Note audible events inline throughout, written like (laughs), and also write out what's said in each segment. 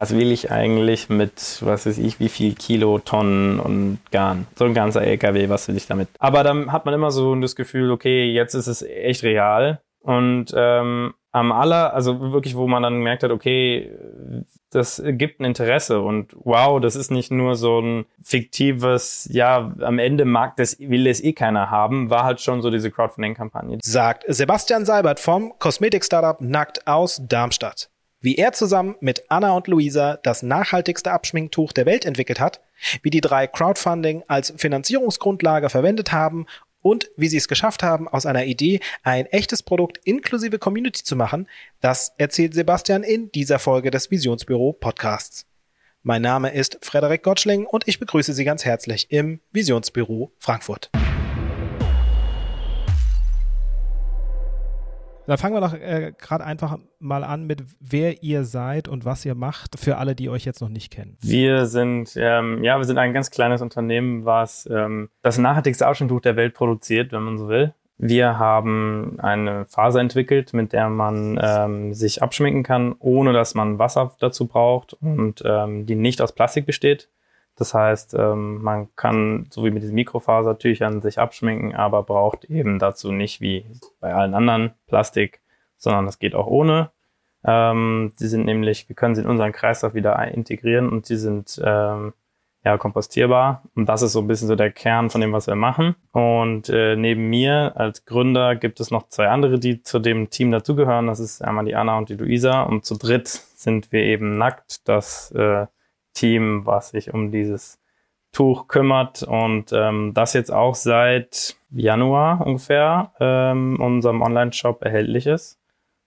Was will ich eigentlich mit, was weiß ich, wie viel Kilo, Tonnen und Garn? So ein ganzer LKW, was will ich damit? Aber dann hat man immer so das Gefühl, okay, jetzt ist es echt real. Und ähm, am aller, also wirklich, wo man dann gemerkt hat, okay, das gibt ein Interesse und wow, das ist nicht nur so ein fiktives, ja, am Ende mag das, will es eh keiner haben, war halt schon so diese Crowdfunding-Kampagne. Sagt Sebastian Seibert vom Kosmetik-Startup Nackt aus Darmstadt. Wie er zusammen mit Anna und Luisa das nachhaltigste Abschminktuch der Welt entwickelt hat, wie die drei Crowdfunding als Finanzierungsgrundlage verwendet haben und wie sie es geschafft haben, aus einer Idee ein echtes Produkt inklusive Community zu machen, das erzählt Sebastian in dieser Folge des Visionsbüro Podcasts. Mein Name ist Frederik Gottschling und ich begrüße Sie ganz herzlich im Visionsbüro Frankfurt. Dann fangen wir doch äh, gerade einfach mal an mit, wer ihr seid und was ihr macht, für alle, die euch jetzt noch nicht kennen. Wir sind, ähm, ja, wir sind ein ganz kleines Unternehmen, was ähm, das nachhaltigste Ausschnitttuch der Welt produziert, wenn man so will. Wir haben eine Faser entwickelt, mit der man ähm, sich abschminken kann, ohne dass man Wasser dazu braucht und ähm, die nicht aus Plastik besteht. Das heißt, ähm, man kann, so wie mit diesen Mikrofasertüchern, sich abschminken, aber braucht eben dazu nicht wie bei allen anderen Plastik, sondern das geht auch ohne. Ähm, die sind nämlich, wir können sie in unseren Kreislauf wieder integrieren und sie sind ähm, ja kompostierbar. Und das ist so ein bisschen so der Kern von dem, was wir machen. Und äh, neben mir als Gründer gibt es noch zwei andere, die zu dem Team dazugehören. Das ist einmal die Anna und die Luisa. Und zu dritt sind wir eben nackt. Das äh, Team, was sich um dieses Tuch kümmert und ähm, das jetzt auch seit Januar ungefähr ähm, unserem Online-Shop erhältlich ist.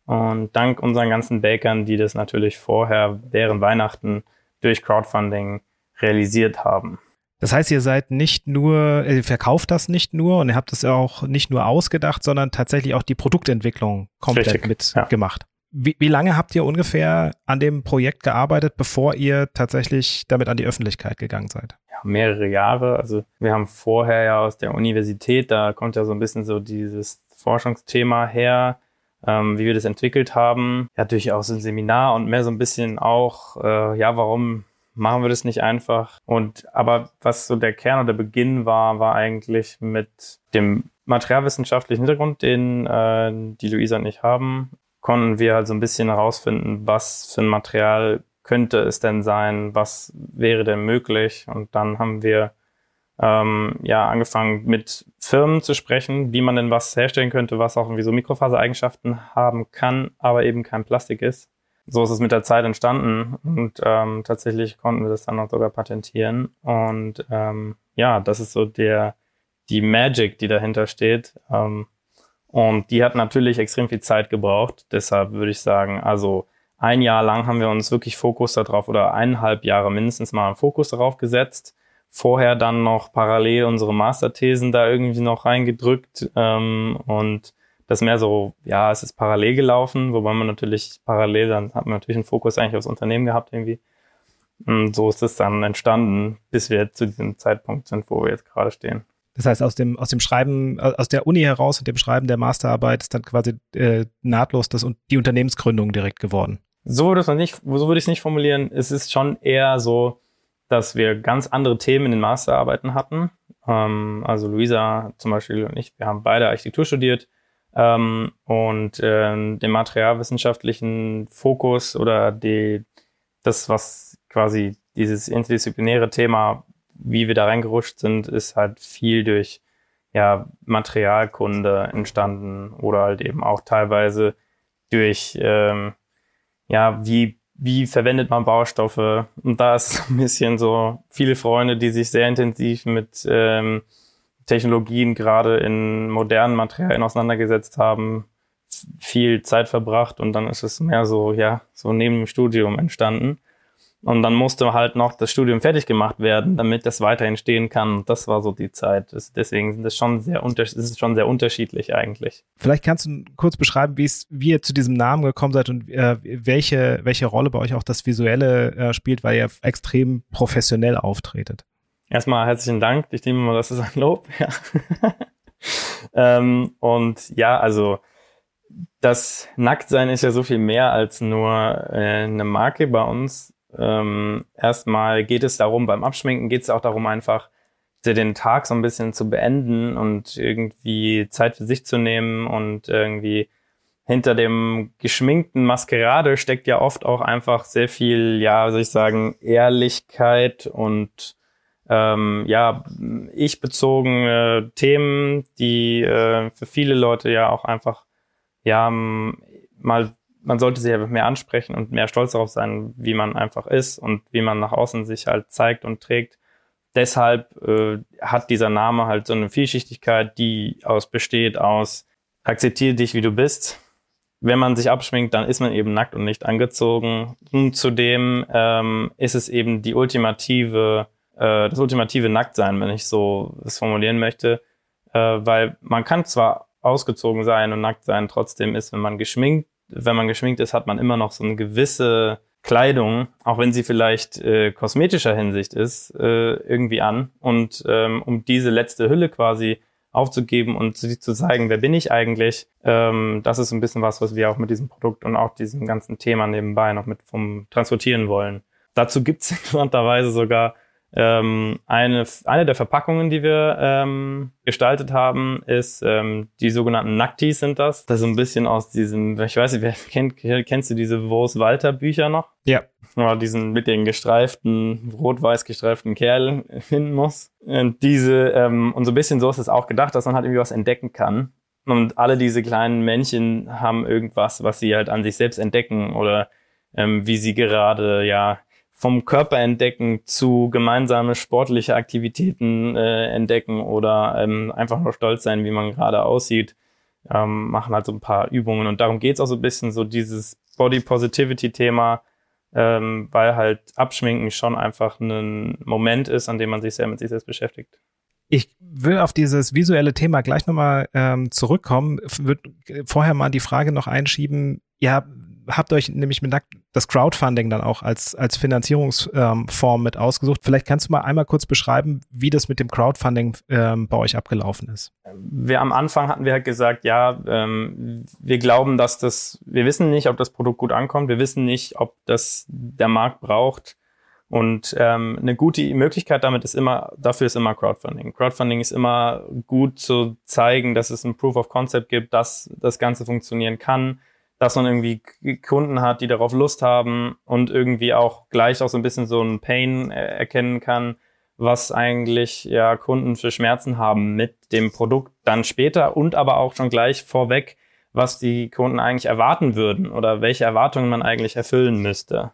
Und dank unseren ganzen Bakern, die das natürlich vorher während Weihnachten durch Crowdfunding realisiert haben. Das heißt, ihr seid nicht nur, ihr verkauft das nicht nur und ihr habt es auch nicht nur ausgedacht, sondern tatsächlich auch die Produktentwicklung komplett mitgemacht. Ja. Wie, wie lange habt ihr ungefähr an dem Projekt gearbeitet, bevor ihr tatsächlich damit an die Öffentlichkeit gegangen seid? Ja, mehrere Jahre. Also wir haben vorher ja aus der Universität, da kommt ja so ein bisschen so dieses Forschungsthema her, ähm, wie wir das entwickelt haben. Ja, durchaus ein Seminar und mehr so ein bisschen auch, äh, ja, warum machen wir das nicht einfach? Und aber was so der Kern oder der Beginn war, war eigentlich mit dem materialwissenschaftlichen Hintergrund, den äh, die Luisa und ich haben konnten wir halt so ein bisschen herausfinden, was für ein Material könnte es denn sein, was wäre denn möglich. Und dann haben wir ähm, ja angefangen mit Firmen zu sprechen, wie man denn was herstellen könnte, was auch irgendwie so Mikrofasereigenschaften haben kann, aber eben kein Plastik ist. So ist es mit der Zeit entstanden und ähm, tatsächlich konnten wir das dann auch sogar patentieren. Und ähm, ja, das ist so der die Magic, die dahinter steht. Ähm, und die hat natürlich extrem viel Zeit gebraucht. Deshalb würde ich sagen, also ein Jahr lang haben wir uns wirklich Fokus darauf oder eineinhalb Jahre mindestens mal einen Fokus darauf gesetzt. Vorher dann noch parallel unsere Masterthesen da irgendwie noch reingedrückt ähm, und das mehr so, ja, es ist parallel gelaufen, wobei man natürlich parallel, dann hat man natürlich einen Fokus eigentlich aufs Unternehmen gehabt irgendwie. Und so ist es dann entstanden, bis wir zu diesem Zeitpunkt sind, wo wir jetzt gerade stehen. Das heißt, aus dem, aus dem Schreiben, aus der Uni heraus und dem Schreiben der Masterarbeit ist dann quasi äh, nahtlos das, die Unternehmensgründung direkt geworden. So würde, man nicht, so würde ich es nicht formulieren. Es ist schon eher so, dass wir ganz andere Themen in den Masterarbeiten hatten. Ähm, also Luisa zum Beispiel und ich, wir haben beide Architektur studiert ähm, und äh, den materialwissenschaftlichen Fokus oder die, das, was quasi dieses interdisziplinäre Thema wie wir da reingerutscht sind, ist halt viel durch ja, Materialkunde entstanden oder halt eben auch teilweise durch ähm, ja, wie, wie verwendet man Baustoffe. Und da ist (laughs) ein bisschen so viele Freunde, die sich sehr intensiv mit ähm, Technologien gerade in modernen Materialien auseinandergesetzt haben, viel Zeit verbracht und dann ist es mehr so, ja, so neben dem Studium entstanden. Und dann musste halt noch das Studium fertig gemacht werden, damit das weiterhin stehen kann. Und das war so die Zeit. deswegen sind es schon sehr unter ist schon sehr unterschiedlich eigentlich. Vielleicht kannst du kurz beschreiben, wie es, wie ihr zu diesem Namen gekommen seid und äh, welche, welche Rolle bei euch auch das Visuelle äh, spielt, weil ihr extrem professionell auftretet. Erstmal herzlichen Dank. Ich nehme mal, das ist ein Lob. (laughs) Ja. ähm, und ja, also das Nacktsein ist ja so viel mehr als nur äh, eine Marke bei uns ähm, erstmal geht es darum, beim Abschminken geht es auch darum, einfach den Tag so ein bisschen zu beenden und irgendwie Zeit für sich zu nehmen und irgendwie hinter dem geschminkten Maskerade steckt ja oft auch einfach sehr viel, ja, soll ich sagen, Ehrlichkeit und ähm, ja, ich bezogene Themen, die äh, für viele Leute ja auch einfach, ja, mal, man sollte sich einfach mehr ansprechen und mehr stolz darauf sein, wie man einfach ist und wie man nach außen sich halt zeigt und trägt deshalb äh, hat dieser Name halt so eine Vielschichtigkeit, die aus besteht aus akzeptiere dich, wie du bist. Wenn man sich abschminkt, dann ist man eben nackt und nicht angezogen. Und zudem ähm, ist es eben die ultimative, äh, das ultimative Nacktsein, wenn ich so es formulieren möchte, äh, weil man kann zwar ausgezogen sein und nackt sein, trotzdem ist, wenn man geschminkt, wenn man geschminkt ist, hat man immer noch so eine gewisse Kleidung, auch wenn sie vielleicht äh, kosmetischer Hinsicht ist, äh, irgendwie an. Und ähm, um diese letzte Hülle quasi aufzugeben und sich zu zeigen, wer bin ich eigentlich, ähm, das ist ein bisschen was, was wir auch mit diesem Produkt und auch diesem ganzen Thema nebenbei noch mit vom transportieren wollen. Dazu gibt es (laughs) interessanterweise sogar ähm, eine, eine der Verpackungen, die wir ähm, gestaltet haben, ist ähm, die sogenannten Nacktis sind das. Das ist so ein bisschen aus diesem, ich weiß nicht, wer (laughs) kennt, kennst du diese Wos Walter Bücher noch? Ja. Oder diesen mit den gestreiften, rot-weiß gestreiften Kerl (laughs) finden muss. Und diese, ähm, und so ein bisschen so ist es auch gedacht, dass man halt irgendwie was entdecken kann. Und alle diese kleinen Männchen haben irgendwas, was sie halt an sich selbst entdecken oder ähm, wie sie gerade, ja, vom Körper entdecken zu gemeinsame sportliche Aktivitäten äh, entdecken oder ähm, einfach nur stolz sein, wie man gerade aussieht, ähm, machen halt so ein paar Übungen. Und darum geht's auch so ein bisschen, so dieses Body Positivity-Thema, ähm, weil halt Abschminken schon einfach ein Moment ist, an dem man sich sehr mit sich selbst beschäftigt. Ich will auf dieses visuelle Thema gleich nochmal ähm, zurückkommen. Würde vorher mal die Frage noch einschieben, ja, habt euch nämlich mit das Crowdfunding dann auch als, als Finanzierungsform ähm, mit ausgesucht. Vielleicht kannst du mal einmal kurz beschreiben, wie das mit dem Crowdfunding ähm, bei euch abgelaufen ist. Wir am Anfang hatten wir halt gesagt, ja, ähm, wir glauben, dass das, wir wissen nicht, ob das Produkt gut ankommt, wir wissen nicht, ob das der Markt braucht. Und ähm, eine gute Möglichkeit damit ist immer, dafür ist immer Crowdfunding. Crowdfunding ist immer gut zu zeigen, dass es ein Proof of Concept gibt, dass das Ganze funktionieren kann dass man irgendwie Kunden hat, die darauf Lust haben und irgendwie auch gleich auch so ein bisschen so ein Pain erkennen kann, was eigentlich ja Kunden für Schmerzen haben mit dem Produkt dann später und aber auch schon gleich vorweg, was die Kunden eigentlich erwarten würden oder welche Erwartungen man eigentlich erfüllen müsste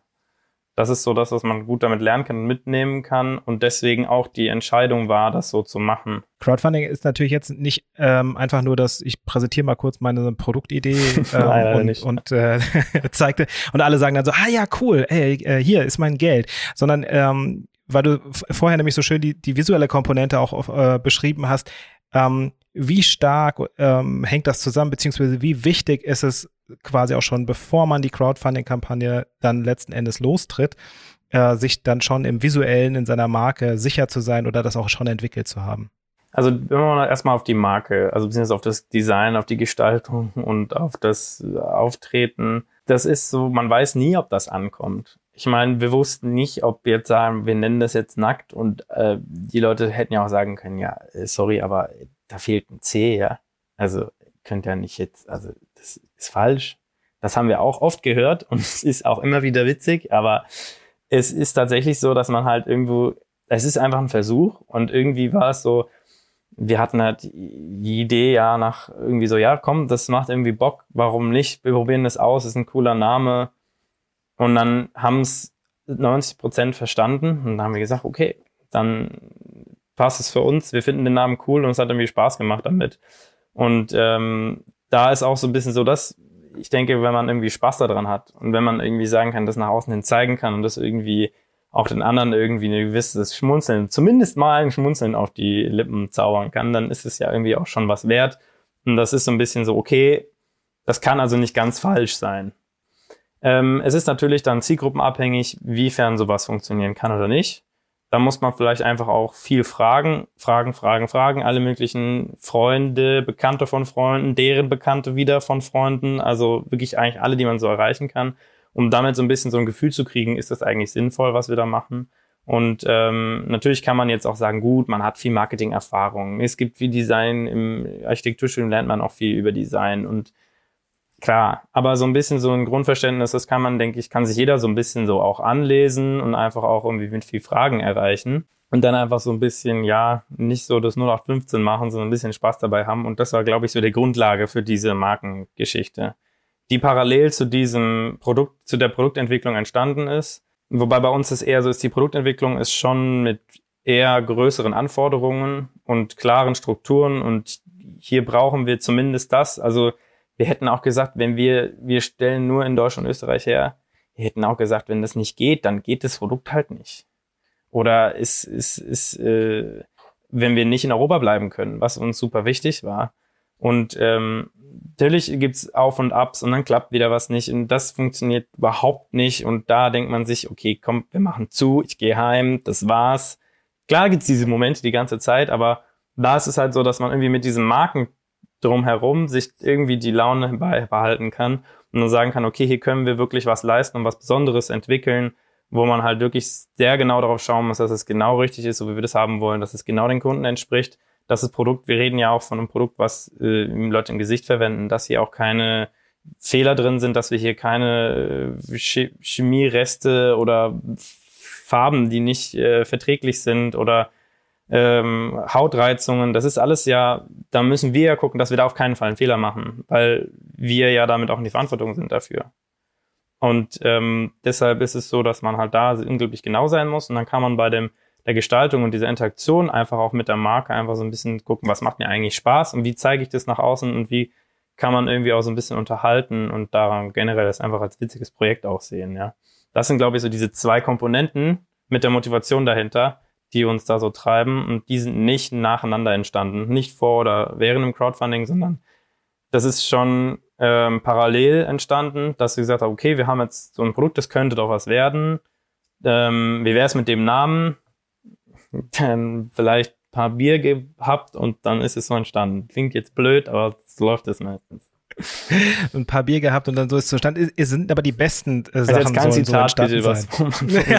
das ist so das, was man gut damit lernen kann und mitnehmen kann. Und deswegen auch die Entscheidung war, das so zu machen. Crowdfunding ist natürlich jetzt nicht ähm, einfach nur, dass ich präsentiere mal kurz meine Produktidee (laughs) ähm, Nein, und, und äh, (laughs) zeigte und alle sagen dann so, ah ja, cool, ey, äh, hier ist mein Geld, sondern ähm, weil du vorher nämlich so schön die, die visuelle Komponente auch äh, beschrieben hast, ähm, wie stark ähm, hängt das zusammen, beziehungsweise wie wichtig ist es quasi auch schon, bevor man die Crowdfunding-Kampagne dann letzten Endes lostritt, äh, sich dann schon im Visuellen in seiner Marke sicher zu sein oder das auch schon entwickelt zu haben? Also wenn man erstmal auf die Marke, also beziehungsweise auf das Design, auf die Gestaltung und auf das Auftreten, das ist so, man weiß nie, ob das ankommt. Ich meine, wir wussten nicht, ob wir jetzt sagen, wir nennen das jetzt nackt und äh, die Leute hätten ja auch sagen können, ja, äh, sorry, aber da fehlt ein C, ja. Also könnt ja nicht jetzt, also das ist falsch. Das haben wir auch oft gehört und (laughs) es ist auch immer wieder witzig, aber es ist tatsächlich so, dass man halt irgendwo, es ist einfach ein Versuch und irgendwie war es so, wir hatten halt die Idee ja nach irgendwie so, ja, komm, das macht irgendwie Bock, warum nicht? Wir probieren das aus, ist ein cooler Name. Und dann haben es 90 Prozent verstanden und dann haben wir gesagt, okay, dann passt es für uns, wir finden den Namen cool und es hat irgendwie Spaß gemacht damit. Und ähm, da ist auch so ein bisschen so, dass ich denke, wenn man irgendwie Spaß daran hat und wenn man irgendwie sagen kann, das nach außen hin zeigen kann und das irgendwie auch den anderen irgendwie ein gewisses Schmunzeln, zumindest mal ein Schmunzeln auf die Lippen zaubern kann, dann ist es ja irgendwie auch schon was wert. Und das ist so ein bisschen so, okay, das kann also nicht ganz falsch sein. Ähm, es ist natürlich dann zielgruppenabhängig, wiefern sowas funktionieren kann oder nicht. Da muss man vielleicht einfach auch viel fragen, fragen, fragen, fragen, alle möglichen Freunde, Bekannte von Freunden, deren Bekannte wieder von Freunden, also wirklich eigentlich alle, die man so erreichen kann um damit so ein bisschen so ein Gefühl zu kriegen, ist das eigentlich sinnvoll, was wir da machen. Und ähm, natürlich kann man jetzt auch sagen, gut, man hat viel Marketing-Erfahrung. Es gibt viel Design, im Architekturstudium lernt man auch viel über Design und klar, aber so ein bisschen so ein Grundverständnis, das kann man, denke ich, kann sich jeder so ein bisschen so auch anlesen und einfach auch irgendwie mit viel Fragen erreichen. Und dann einfach so ein bisschen, ja, nicht so das 0815 machen, sondern ein bisschen Spaß dabei haben. Und das war, glaube ich, so die Grundlage für diese Markengeschichte, die parallel zu diesem Produkt, zu der Produktentwicklung entstanden ist Wobei bei uns ist eher so ist, die Produktentwicklung ist schon mit eher größeren Anforderungen und klaren Strukturen und hier brauchen wir zumindest das. Also wir hätten auch gesagt, wenn wir, wir stellen nur in Deutschland und Österreich her, wir hätten auch gesagt, wenn das nicht geht, dann geht das Produkt halt nicht. Oder ist, ist, ist äh, wenn wir nicht in Europa bleiben können, was uns super wichtig war. Und ähm, natürlich gibt's Auf und Abs und dann klappt wieder was nicht und das funktioniert überhaupt nicht und da denkt man sich, okay, komm, wir machen zu, ich gehe heim, das war's. Klar gibt's diese Momente die ganze Zeit, aber da ist es halt so, dass man irgendwie mit diesen Marken drumherum sich irgendwie die Laune behalten kann und dann sagen kann, okay, hier können wir wirklich was leisten und was Besonderes entwickeln, wo man halt wirklich sehr genau darauf schauen muss, dass es genau richtig ist, so wie wir das haben wollen, dass es genau den Kunden entspricht. Dass das Produkt, wir reden ja auch von einem Produkt, was äh, Leute im Gesicht verwenden, dass hier auch keine Fehler drin sind, dass wir hier keine äh, Chemiereste oder Farben, die nicht äh, verträglich sind oder ähm, Hautreizungen, das ist alles ja, da müssen wir ja gucken, dass wir da auf keinen Fall einen Fehler machen, weil wir ja damit auch in die Verantwortung sind dafür. Und ähm, deshalb ist es so, dass man halt da unglaublich genau sein muss und dann kann man bei dem der Gestaltung und dieser Interaktion einfach auch mit der Marke einfach so ein bisschen gucken, was macht mir eigentlich Spaß und wie zeige ich das nach außen und wie kann man irgendwie auch so ein bisschen unterhalten und daran generell das einfach als witziges Projekt auch sehen, ja. Das sind, glaube ich, so diese zwei Komponenten mit der Motivation dahinter, die uns da so treiben und die sind nicht nacheinander entstanden, nicht vor oder während dem Crowdfunding, sondern das ist schon ähm, parallel entstanden, dass wir gesagt haben, okay, wir haben jetzt so ein Produkt, das könnte doch was werden. Ähm, wie wäre es mit dem Namen? (laughs) dann vielleicht ein paar Bier gehabt und dann ist es so entstanden. Klingt jetzt blöd, aber so läuft es meistens. (laughs) ein paar Bier gehabt und dann so ist es zustande. Es sind aber die besten äh, also Sachen also sollen so entstanden sein.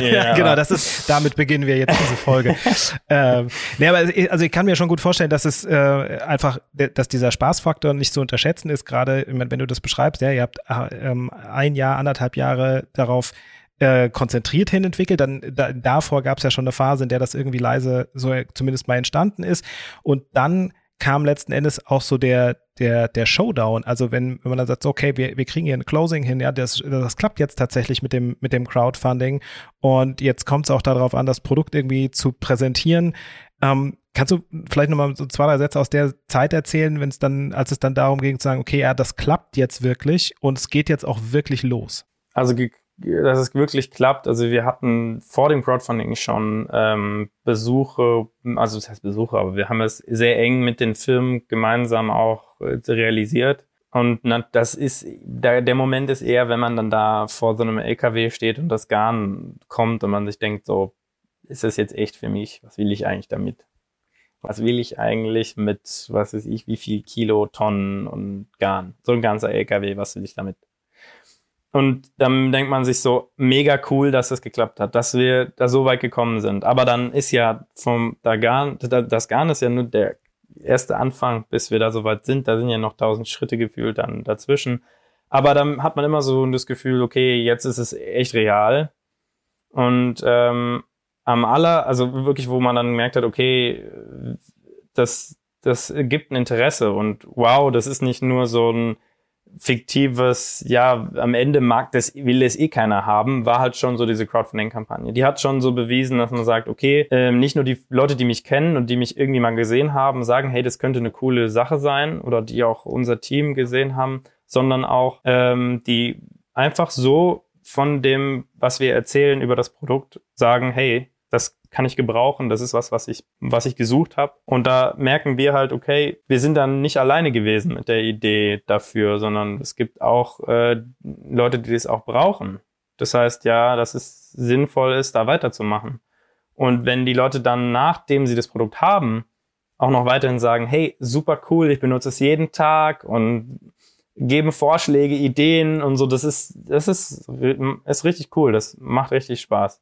(laughs) ja, genau, das ist, damit beginnen wir jetzt diese Folge. (laughs) ähm, nee, aber also ich kann mir schon gut vorstellen, dass es äh, einfach, dass dieser Spaßfaktor nicht zu unterschätzen ist, gerade wenn du das beschreibst, ja, ihr habt äh, ähm, ein Jahr, anderthalb Jahre darauf äh, konzentriert hin entwickelt. Dann da, davor gab es ja schon eine Phase, in der das irgendwie leise so zumindest mal entstanden ist. Und dann kam letzten Endes auch so der der der Showdown. Also wenn wenn man dann sagt, okay, wir wir kriegen hier ein Closing hin, ja, das das klappt jetzt tatsächlich mit dem mit dem Crowdfunding und jetzt kommt es auch darauf an, das Produkt irgendwie zu präsentieren. Ähm, kannst du vielleicht nochmal so zwei, drei Sätze aus der Zeit erzählen, wenn es dann, als es dann darum ging zu sagen, okay, ja, das klappt jetzt wirklich und es geht jetzt auch wirklich los? Also dass es wirklich klappt. Also wir hatten vor dem Crowdfunding schon ähm, Besuche, also das heißt Besuche, aber wir haben es sehr eng mit den Firmen gemeinsam auch äh, realisiert. Und na, das ist, der, der Moment ist eher, wenn man dann da vor so einem LKW steht und das Garn kommt und man sich denkt, so, ist das jetzt echt für mich? Was will ich eigentlich damit? Was will ich eigentlich mit, was weiß ich, wie viel Kilo, Tonnen und Garn? So ein ganzer LKW, was will ich damit? Und dann denkt man sich so, mega cool, dass das geklappt hat, dass wir da so weit gekommen sind. Aber dann ist ja vom da Garn, das Garn ist ja nur der erste Anfang, bis wir da so weit sind. Da sind ja noch tausend Schritte gefühlt dann dazwischen. Aber dann hat man immer so das Gefühl, okay, jetzt ist es echt real. Und ähm, am aller, also wirklich, wo man dann gemerkt hat, okay, das, das gibt ein Interesse und wow, das ist nicht nur so ein fiktives, ja, am Ende mag das, will es eh keiner haben, war halt schon so diese Crowdfunding-Kampagne. Die hat schon so bewiesen, dass man sagt, okay, ähm, nicht nur die Leute, die mich kennen und die mich irgendwie mal gesehen haben, sagen, hey, das könnte eine coole Sache sein oder die auch unser Team gesehen haben, sondern auch ähm, die einfach so von dem, was wir erzählen über das Produkt, sagen, hey, das kann ich gebrauchen, das ist was, was ich, was ich gesucht habe. Und da merken wir halt, okay, wir sind dann nicht alleine gewesen mit der Idee dafür, sondern es gibt auch äh, Leute, die das auch brauchen. Das heißt ja, dass es sinnvoll ist, da weiterzumachen. Und wenn die Leute dann, nachdem sie das Produkt haben, auch noch weiterhin sagen, hey, super cool, ich benutze es jeden Tag und geben Vorschläge, Ideen und so. Das ist, das ist, ist richtig cool. Das macht richtig Spaß.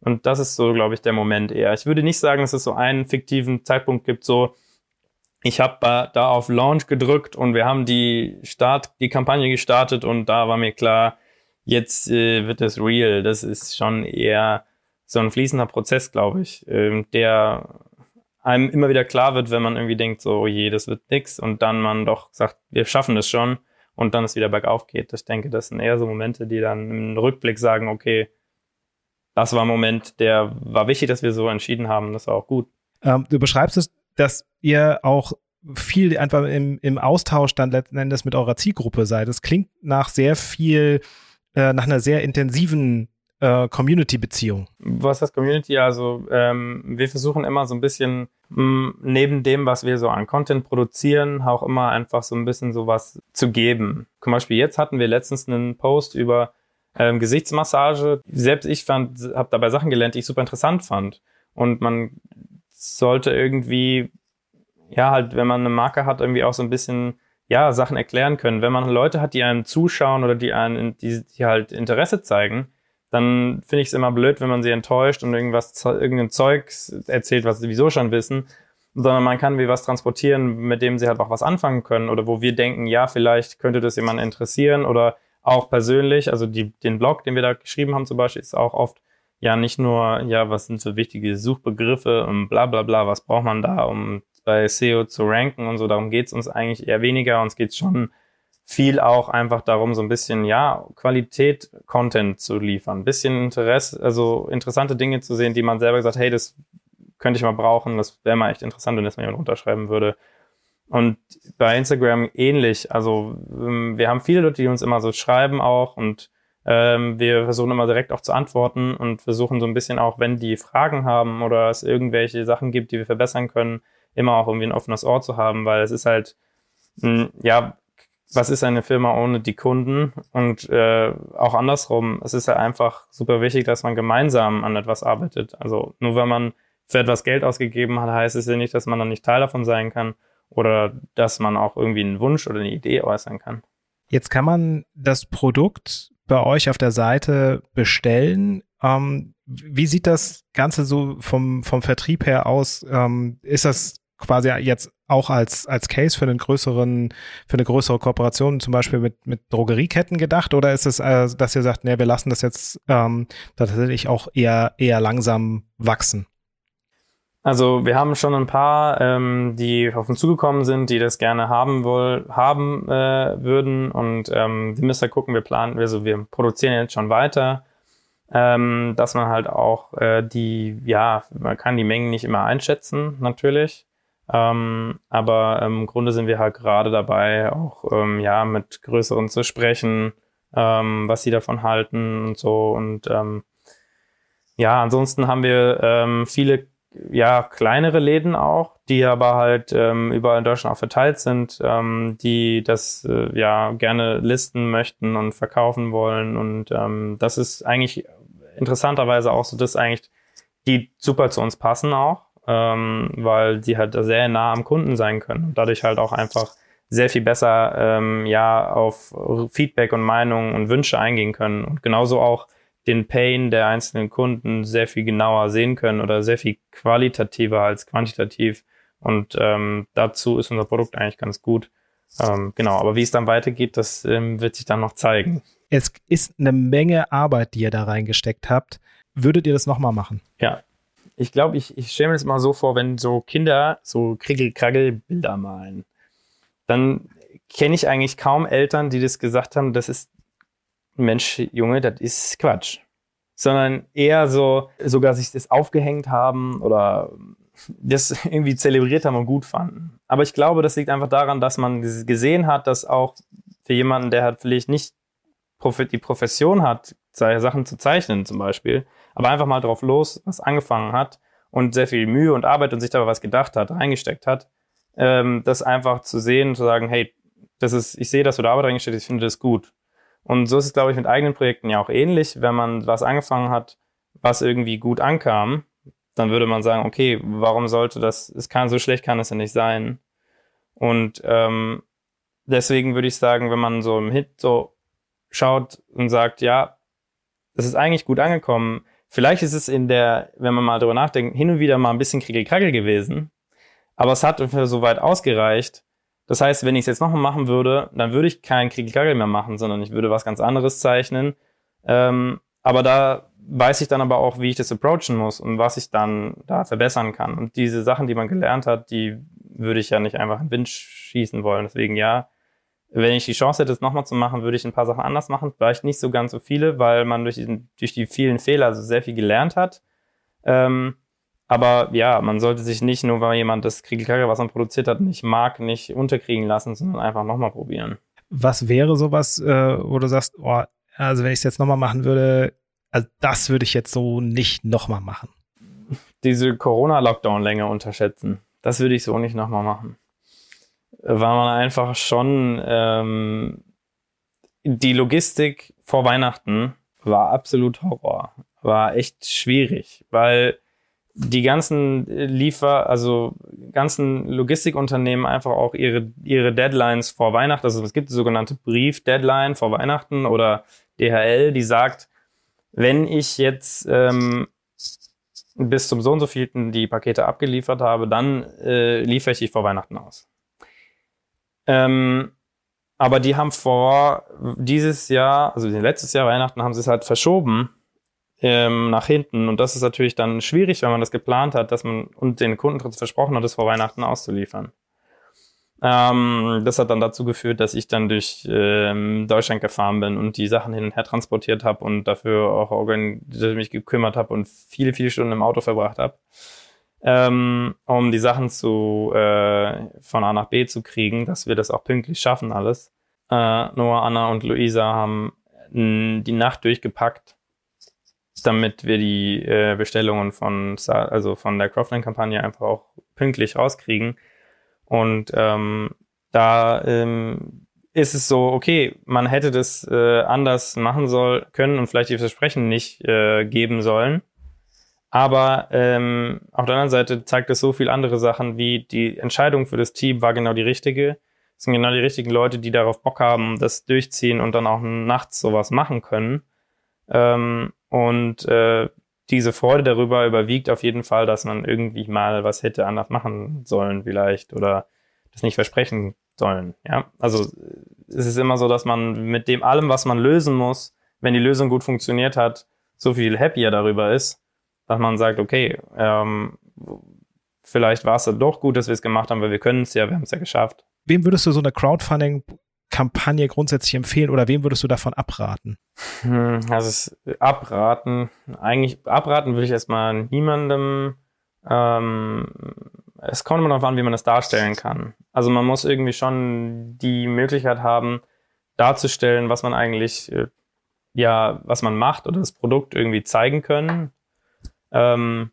Und das ist so, glaube ich, der Moment eher. Ich würde nicht sagen, dass es so einen fiktiven Zeitpunkt gibt, so, ich habe da auf Launch gedrückt und wir haben die Start, die Kampagne gestartet und da war mir klar, jetzt äh, wird es real. Das ist schon eher so ein fließender Prozess, glaube ich, äh, der einem immer wieder klar wird, wenn man irgendwie denkt, so, oh je, das wird nix und dann man doch sagt, wir schaffen das schon und dann es wieder bergauf geht. Ich denke, das sind eher so Momente, die dann im Rückblick sagen, okay, das war ein Moment, der war wichtig, dass wir so entschieden haben, das war auch gut. Ähm, du beschreibst es, dass ihr auch viel einfach im, im Austausch dann letzten Endes mit eurer Zielgruppe seid. Das klingt nach sehr viel, äh, nach einer sehr intensiven äh, Community-Beziehung. Was heißt Community? Also ähm, wir versuchen immer so ein bisschen mh, mm, neben dem, was wir so an Content produzieren, auch immer einfach so ein bisschen sowas zu geben. Zum Beispiel jetzt hatten wir letztens einen Post über ähm, Gesichtsmassage. Selbst ich fand, habe dabei Sachen gelernt, die ich super interessant fand. Und man sollte irgendwie, ja, halt, wenn man eine Marke hat, irgendwie auch so ein bisschen ja, Sachen erklären können. Wenn man Leute hat, die einem zuschauen oder die einen, die, die halt Interesse zeigen, dann finde ich es immer blöd, wenn man sie enttäuscht und irgendwas, irgendein Zeug erzählt, was sie sowieso schon wissen, sondern man kann wie was transportieren, mit dem sie halt auch was anfangen können oder wo wir denken, ja, vielleicht könnte das jemand interessieren oder auch persönlich, also die, den Blog, den wir da geschrieben haben zum Beispiel, ist auch oft ja nicht nur, ja, was sind so wichtige Suchbegriffe und bla bla bla, was braucht man da, um bei SEO zu ranken und so, darum geht's uns eigentlich eher weniger, uns geht's schon viel auch einfach darum, so ein bisschen, ja, Qualität Content zu liefern, ein bisschen Interesse, also interessante Dinge zu sehen, die man selber gesagt, hey, das könnte ich mal brauchen, das wäre mal echt interessant, wenn das mal jemand unterschreiben würde. Und bei Instagram ähnlich, also ähm, wir haben viele Leute, die uns immer so schreiben auch und ähm, wir versuchen immer direkt auch zu antworten und versuchen so ein bisschen auch, wenn die Fragen haben oder es irgendwelche Sachen gibt, die wir verbessern können, immer auch irgendwie ein offenes Ohr zu haben, weil es ist halt, mh, ja, was ist eine Firma ohne die Kunden? Und äh, auch andersrum, es ist ja einfach super wichtig, dass man gemeinsam an etwas arbeitet. Also nur wenn man für etwas Geld ausgegeben hat, heißt es ja nicht, dass man dann nicht Teil davon sein kann oder dass man auch irgendwie einen Wunsch oder eine Idee äußern kann. Jetzt kann man das Produkt bei euch auf der Seite bestellen. Ähm, wie sieht das Ganze so vom, vom Vertrieb her aus? Ähm, ist das quasi jetzt auch als, als Case für einen größeren, für eine größere Kooperation, zum Beispiel mit, mit Drogerieketten gedacht? Oder ist es, äh, dass ihr sagt, nee, wir lassen das jetzt ähm, tatsächlich auch eher, eher langsam wachsen? Also wir haben schon ein paar, ähm, die auf uns zugekommen sind, die das gerne haben wohl haben äh, würden und ähm, wir müssen da gucken, wir planen, also wir produzieren jetzt schon weiter, ähm, dass man halt auch äh, die, ja, man kann die Mengen nicht immer einschätzen, natürlich. Ähm, aber im Grunde sind wir halt gerade dabei, auch ähm, ja mit größeren zu sprechen, ähm, was sie davon halten und so. Und ähm, ja, ansonsten haben wir ähm, viele ja kleinere Läden auch, die aber halt ähm, überall in Deutschland auch verteilt sind, ähm, die das äh, ja gerne listen möchten und verkaufen wollen. Und ähm, das ist eigentlich interessanterweise auch so, dass eigentlich die super zu uns passen auch ähm, weil die halt sehr nah am Kunden sein können und dadurch halt auch einfach sehr viel besser ähm, ja auf Feedback und Meinungen und Wünsche eingehen können und genauso auch den Pain der einzelnen Kunden sehr viel genauer sehen können oder sehr viel qualitativer als quantitativ und ähm, dazu ist unser Produkt eigentlich ganz gut. Ähm, genau, aber wie es dann weitergeht, das ähm, wird sich dann noch zeigen. Es ist eine Menge Arbeit, die ihr da reingesteckt habt. Würdet ihr das nochmal machen? Ja, ich glaube, ich, ich stelle mir das mal so vor, wenn so Kinder so Krickel-Kragel-Bilder malen, dann kenne ich eigentlich kaum Eltern, die das gesagt haben, das ist Mensch, Junge, das ist Quatsch. Sondern eher so, sogar sich das aufgehängt haben oder das (laughs) irgendwie zelebriert haben und gut fanden. Aber ich glaube, das liegt einfach daran, dass man gesehen hat, dass auch für jemanden, der halt vielleicht nicht die Profession hat, Sachen zu zeichnen zum Beispiel, aber einfach mal drauf los, was angefangen hat und sehr viel Mühe und Arbeit und sich dabei was gedacht hat, reingesteckt hat, ähm, das einfach zu sehen, zu sagen, hey, das ist, ich sehe, dass du da Arbeit reingesteckt hast, ich finde das gut. Und so ist es, glaube ich, mit eigenen Projekten ja auch ähnlich. Wenn man was angefangen hat, was irgendwie gut ankam, dann würde man sagen, okay, warum sollte das, es kann, so schlecht kann es ja nicht sein. Und ähm, deswegen würde ich sagen, wenn man so im Hit so schaut und sagt, ja, das ist eigentlich gut angekommen. Vielleicht ist es in der, wenn man mal drüber nachdenkt, hin und wieder mal ein bisschen kriegelkragel gewesen. Aber es hat ungefähr so weit ausgereicht. Das heißt, wenn ich es jetzt nochmal machen würde, dann würde ich kein kriegelkragel mehr machen, sondern ich würde was ganz anderes zeichnen. Ähm, aber da weiß ich dann aber auch, wie ich das approachen muss und was ich dann da verbessern kann. Und diese Sachen, die man gelernt hat, die würde ich ja nicht einfach in den Wind schießen wollen. Deswegen ja, wenn ich die Chance hätte, es nochmal zu machen, würde ich ein paar Sachen anders machen. Vielleicht nicht so ganz so viele, weil man durch, diesen, durch die vielen Fehler so sehr viel gelernt hat. Ähm, aber ja, man sollte sich nicht nur, weil jemand das Kriegelkarre, was man produziert hat, nicht mag, nicht unterkriegen lassen, sondern einfach nochmal probieren. Was wäre sowas, äh, wo du sagst, oh, also wenn ich es jetzt nochmal machen würde, also das würde ich jetzt so nicht nochmal machen. Diese Corona-Lockdown-Länge unterschätzen. Das würde ich so nicht nochmal machen. Weil man einfach schon ähm, die Logistik vor Weihnachten war absolut Horror. War echt schwierig, weil die ganzen Liefer, also ganzen Logistikunternehmen einfach auch ihre, ihre Deadlines vor Weihnachten, also es gibt die sogenannte Brief-Deadline vor Weihnachten oder DHL, die sagt, wenn ich jetzt ähm, bis zum so und so vielten die Pakete abgeliefert habe, dann äh, liefere ich die vor Weihnachten aus. Ähm, aber die haben vor dieses Jahr, also letztes Jahr Weihnachten, haben sie es halt verschoben ähm, nach hinten. Und das ist natürlich dann schwierig, wenn man das geplant hat, dass man und den Kunden versprochen hat, es vor Weihnachten auszuliefern. Ähm, das hat dann dazu geführt, dass ich dann durch ähm, Deutschland gefahren bin und die Sachen hin und her transportiert habe und dafür auch mich gekümmert habe und viele, viele Stunden im Auto verbracht habe, ähm, um die Sachen zu äh, von A nach B zu kriegen, dass wir das auch pünktlich schaffen alles. Äh, Noah, Anna und Luisa haben die Nacht durchgepackt, damit wir die äh, Bestellungen von also von der Crowdfunding-Kampagne einfach auch pünktlich rauskriegen und ähm, da ähm, ist es so, okay, man hätte das äh, anders machen soll können und vielleicht die Versprechen nicht äh, geben sollen. Aber ähm, auf der anderen Seite zeigt es so viel andere Sachen, wie die Entscheidung für das Team war genau die richtige. Es sind genau die richtigen Leute, die darauf Bock haben, das durchziehen und dann auch nachts sowas machen können. Ähm, und äh, diese Freude darüber überwiegt auf jeden Fall, dass man irgendwie mal was hätte anders machen sollen vielleicht oder das nicht versprechen sollen. Ja, also es ist immer so, dass man mit dem allem, was man lösen muss, wenn die Lösung gut funktioniert hat, so viel happier darüber ist, dass man sagt, okay, ähm, vielleicht war es doch gut, dass wir es gemacht haben, weil wir können es ja, wir haben es ja geschafft. Wem würdest du so eine Crowdfunding Kampagne grundsätzlich empfehlen oder wem würdest du davon abraten? Hm, also abraten, eigentlich abraten würde ich erstmal niemandem. Ähm, es kommt immer darauf an, wie man das darstellen kann. Also man muss irgendwie schon die Möglichkeit haben, darzustellen, was man eigentlich, äh, ja, was man macht oder das Produkt irgendwie zeigen können. Ähm,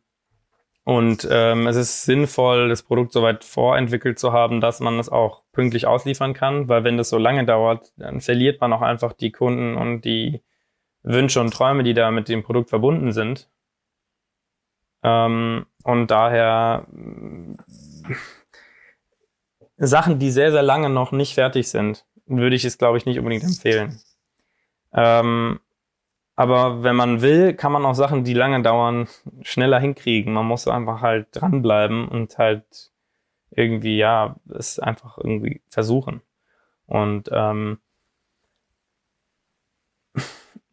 und ähm, es ist sinnvoll, das Produkt soweit vorentwickelt zu haben, dass man es auch pünktlich ausliefern kann, weil wenn das so lange dauert, dann verliert man auch einfach die Kunden und die Wünsche und Träume, die da mit dem Produkt verbunden sind. Ähm, und daher äh, Sachen, die sehr, sehr lange noch nicht fertig sind, würde ich es, glaube ich, nicht unbedingt empfehlen. Ähm, aber wenn man will, kann man auch Sachen, die lange dauern, schneller hinkriegen. Man muss einfach halt dranbleiben und halt irgendwie, ja, es einfach irgendwie versuchen. Und ähm, (laughs)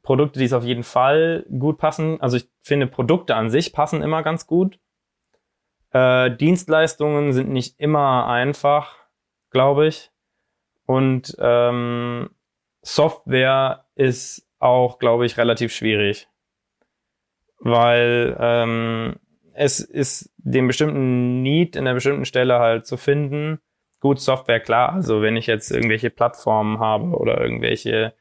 Produkte, die es auf jeden Fall gut passen. Also ich finde, Produkte an sich passen immer ganz gut. Äh, Dienstleistungen sind nicht immer einfach, glaube ich. Und ähm, Software ist auch, glaube ich, relativ schwierig. Weil ähm, es ist den bestimmten Need in der bestimmten Stelle halt zu finden. Gut, Software, klar. Also wenn ich jetzt irgendwelche Plattformen habe oder irgendwelche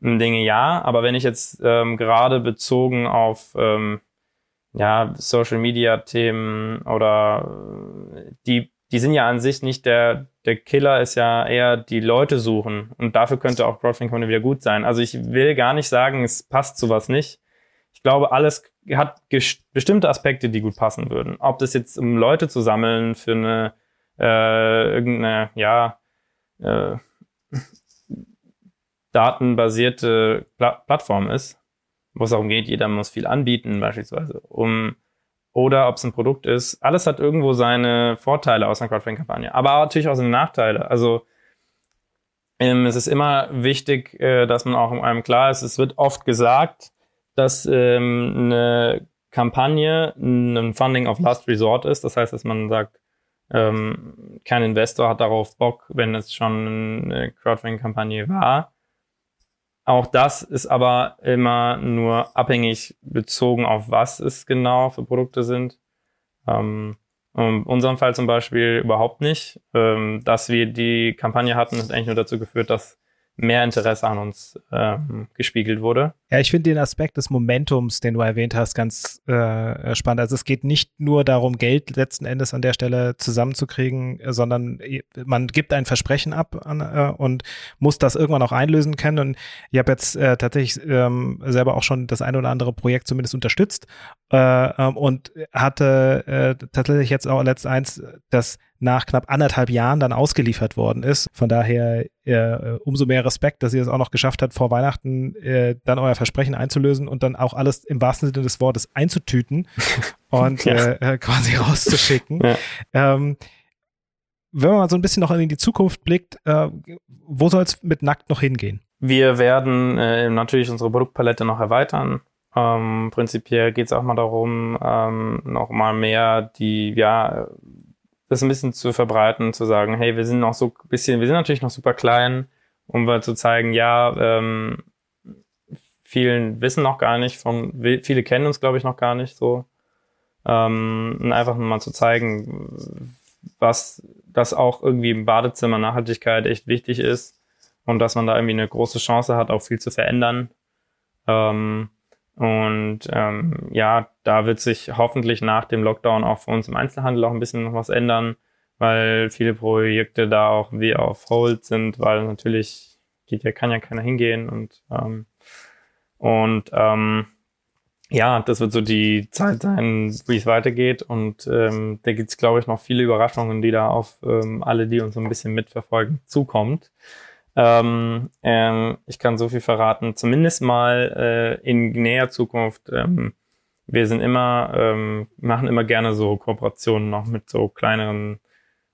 hm, Dinge, ja. Aber wenn ich jetzt ähm, gerade bezogen auf ähm, ja, Social Media Themen oder äh, die, die sind ja an sich nicht der, der Killer ist ja eher die Leute suchen. Und dafür könnte auch Crowdfunding wieder gut sein. Also ich will gar nicht sagen, es passt sowas nicht. Ich glaube, alles hat bestimmte Aspekte, die gut passen würden. Ob das jetzt um Leute zu sammeln für eine äh, irgendeine, ja, äh, datenbasierte Pla Plattform ist, wo es darum geht, jeder muss viel anbieten, beispielsweise, um oder ob es ein Produkt ist. Alles hat irgendwo seine Vorteile aus einer Crowdfunding-Kampagne, aber natürlich auch seine Nachteile. Also ähm, es ist immer wichtig, äh, dass man auch einem klar ist, es wird oft gesagt, dass ähm, eine Kampagne ein Funding of Last Resort ist. Das heißt, dass man sagt, ähm, kein Investor hat darauf Bock, wenn es schon eine Crowdfunding-Kampagne war. Auch das ist aber immer nur abhängig bezogen auf was es genau für Produkte sind. Ähm, in unserem Fall zum Beispiel überhaupt nicht. Ähm, dass wir die Kampagne hatten, hat eigentlich nur dazu geführt, dass mehr Interesse an uns ähm, gespiegelt wurde. Ja, ich finde den Aspekt des Momentums, den du erwähnt hast, ganz äh, spannend. Also es geht nicht nur darum, Geld letzten Endes an der Stelle zusammenzukriegen, sondern man gibt ein Versprechen ab an, äh, und muss das irgendwann auch einlösen können. Und ich habe jetzt äh, tatsächlich ähm, selber auch schon das eine oder andere Projekt zumindest unterstützt äh, ähm, und hatte äh, tatsächlich jetzt auch letzt eins, das nach knapp anderthalb Jahren dann ausgeliefert worden ist. Von daher äh, umso mehr Respekt, dass ihr es auch noch geschafft habt, vor Weihnachten äh, dann euer Versprechen einzulösen und dann auch alles im wahrsten Sinne des Wortes einzutüten (laughs) und ja. äh, quasi rauszuschicken. Ja. Ähm, wenn man mal so ein bisschen noch in die Zukunft blickt, äh, wo soll es mit Nackt noch hingehen? Wir werden äh, natürlich unsere Produktpalette noch erweitern. Ähm, prinzipiell geht es auch mal darum, ähm, noch mal mehr die ja das ein bisschen zu verbreiten, zu sagen, hey, wir sind noch so ein bisschen, wir sind natürlich noch super klein, um mal zu zeigen, ja, ähm, vielen wissen noch gar nicht von, viele kennen uns, glaube ich, noch gar nicht so. Ähm, und einfach mal zu zeigen, was das auch irgendwie im Badezimmer Nachhaltigkeit echt wichtig ist und dass man da irgendwie eine große Chance hat, auch viel zu verändern. Ähm, und ähm, ja, da wird sich hoffentlich nach dem Lockdown auch für uns im Einzelhandel auch ein bisschen noch was ändern, weil viele Projekte da auch wie auf Hold sind, weil natürlich geht ja, kann ja keiner hingehen und ähm, und ähm, ja, das wird so die Zeit sein, wie es weitergeht. Und ähm, da gibt's glaube ich, noch viele Überraschungen, die da auf ähm, alle, die uns so ein bisschen mitverfolgen, zukommt. Ähm, ähm, ich kann so viel verraten. Zumindest mal äh, in näher Zukunft. Ähm, wir sind immer, ähm, machen immer gerne so Kooperationen noch mit so kleineren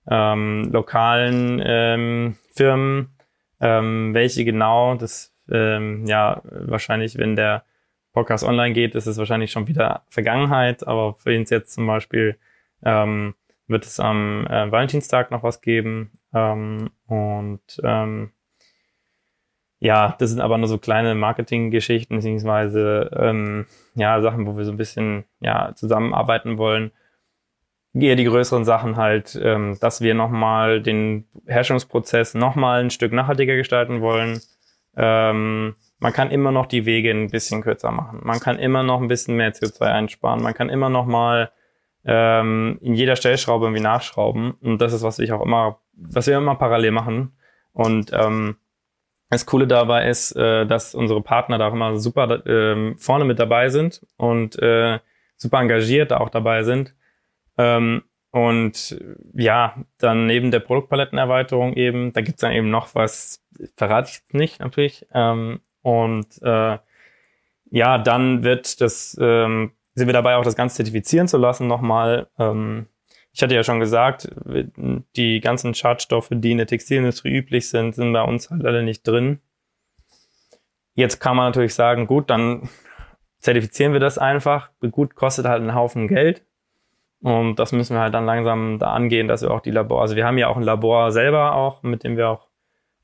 ähm, lokalen ähm, Firmen. Welche genau, das ja wahrscheinlich, wenn der Podcast online geht, ist es wahrscheinlich schon wieder Vergangenheit. Aber für uns jetzt zum Beispiel wird es am äh, Valentinstag noch was geben. Und ja, das sind aber nur so kleine Marketinggeschichten, beziehungsweise ähm, ja, Sachen, wo wir so ein bisschen ja, zusammenarbeiten wollen. Eher die größeren Sachen halt, ähm, dass wir nochmal den Herstellungsprozess nochmal ein Stück nachhaltiger gestalten wollen. Ähm, man kann immer noch die Wege ein bisschen kürzer machen. Man kann immer noch ein bisschen mehr CO2 einsparen. Man kann immer noch mal ähm, in jeder Stellschraube irgendwie nachschrauben. Und das ist, was ich auch immer, was wir immer parallel machen. Und ähm, das Coole dabei ist, äh, dass unsere Partner da auch immer super äh, vorne mit dabei sind und äh, super engagiert auch dabei sind. Ähm, und ja, dann neben der Produktpalettenerweiterung eben, da gibt's dann eben noch was, verrate ich nicht natürlich. Ähm, und äh, ja, dann wird das, ähm, sind wir dabei auch das Ganze zertifizieren zu lassen nochmal. Ähm, ich hatte ja schon gesagt, die ganzen Schadstoffe, die in der Textilindustrie üblich sind, sind bei uns halt alle nicht drin. Jetzt kann man natürlich sagen, gut, dann zertifizieren wir das einfach. Gut, kostet halt einen Haufen Geld. Und das müssen wir halt dann langsam da angehen, dass wir auch die Labor, also wir haben ja auch ein Labor selber auch, mit dem wir auch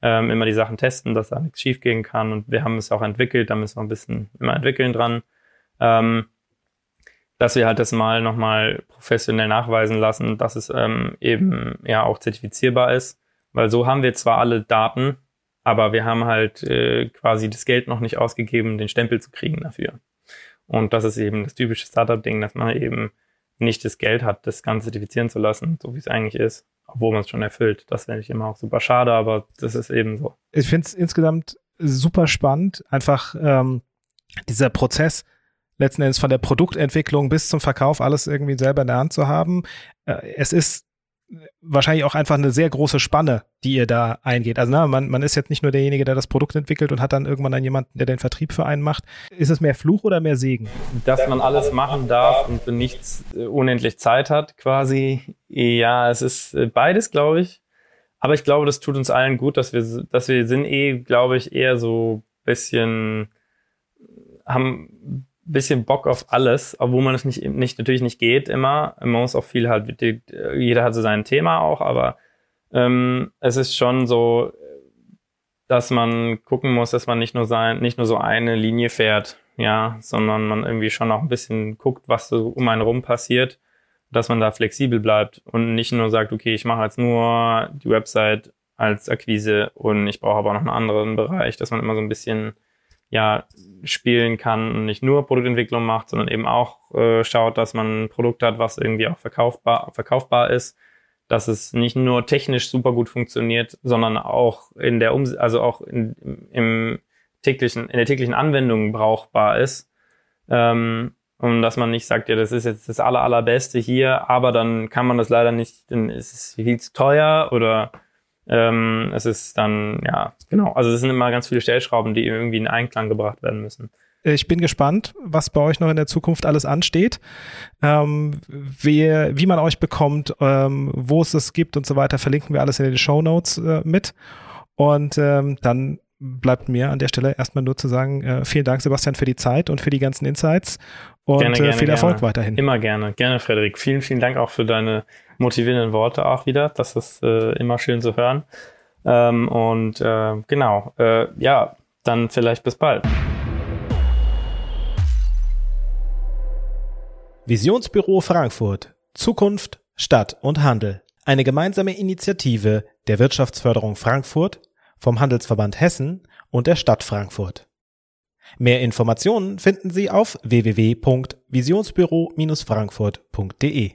ähm, immer die Sachen testen, dass da nichts schiefgehen kann. Und wir haben es auch entwickelt, da müssen wir ein bisschen immer entwickeln dran. Ähm, dass wir halt das mal nochmal professionell nachweisen lassen, dass es ähm, eben ja auch zertifizierbar ist. Weil so haben wir zwar alle Daten, aber wir haben halt äh, quasi das Geld noch nicht ausgegeben, den Stempel zu kriegen dafür. Und das ist eben das typische Startup-Ding, dass man eben nicht das Geld hat, das Ganze zertifizieren zu lassen, so wie es eigentlich ist, obwohl man es schon erfüllt. Das finde ich immer auch super schade, aber das ist eben so. Ich finde es insgesamt super spannend, einfach ähm, dieser Prozess, letzten Endes von der Produktentwicklung bis zum Verkauf alles irgendwie selber in der Hand zu haben. Äh, es ist wahrscheinlich auch einfach eine sehr große Spanne, die ihr da eingeht. Also na, man, man ist jetzt nicht nur derjenige, der das Produkt entwickelt und hat dann irgendwann dann jemanden, der den Vertrieb für einen macht. Ist es mehr Fluch oder mehr Segen? Dass man alles machen darf und für nichts äh, unendlich Zeit hat, quasi. Ja, es ist äh, beides, glaube ich. Aber ich glaube, das tut uns allen gut, dass wir, dass wir sind eh, glaube ich, eher so bisschen, haben bisschen Bock auf alles, obwohl man es nicht, nicht natürlich nicht geht immer. Man muss auch viel halt, jeder hat so sein Thema auch, aber ähm, es ist schon so, dass man gucken muss, dass man nicht nur sein, nicht nur so eine Linie fährt, ja, sondern man irgendwie schon auch ein bisschen guckt, was so um einen rum passiert, dass man da flexibel bleibt und nicht nur sagt, okay, ich mache jetzt nur die Website als Akquise und ich brauche aber noch einen anderen Bereich, dass man immer so ein bisschen ja spielen kann und nicht nur Produktentwicklung macht, sondern eben auch äh, schaut, dass man ein Produkt hat, was irgendwie auch verkaufbar, verkaufbar ist, dass es nicht nur technisch super gut funktioniert, sondern auch in der um also auch in, im täglichen, in der täglichen Anwendung brauchbar ist. Ähm, und dass man nicht sagt, ja, das ist jetzt das aller, allerbeste hier, aber dann kann man das leider nicht, dann ist es viel zu teuer oder ähm, es ist dann, ja, genau. Also es sind immer ganz viele Stellschrauben, die irgendwie in Einklang gebracht werden müssen. Ich bin gespannt, was bei euch noch in der Zukunft alles ansteht, ähm, wie, wie man euch bekommt, ähm, wo es es gibt und so weiter, verlinken wir alles in den Show Notes äh, mit. Und ähm, dann bleibt mir an der Stelle erstmal nur zu sagen, äh, vielen Dank, Sebastian, für die Zeit und für die ganzen Insights und gerne, äh, gerne, viel Erfolg gerne. weiterhin. Immer gerne, gerne, Frederik. Vielen, vielen Dank auch für deine motivierenden Worte auch wieder. Das ist äh, immer schön zu hören. Ähm, und äh, genau, äh, ja, dann vielleicht bis bald. Visionsbüro Frankfurt. Zukunft, Stadt und Handel. Eine gemeinsame Initiative der Wirtschaftsförderung Frankfurt, vom Handelsverband Hessen und der Stadt Frankfurt. Mehr Informationen finden Sie auf www.visionsbüro-frankfurt.de.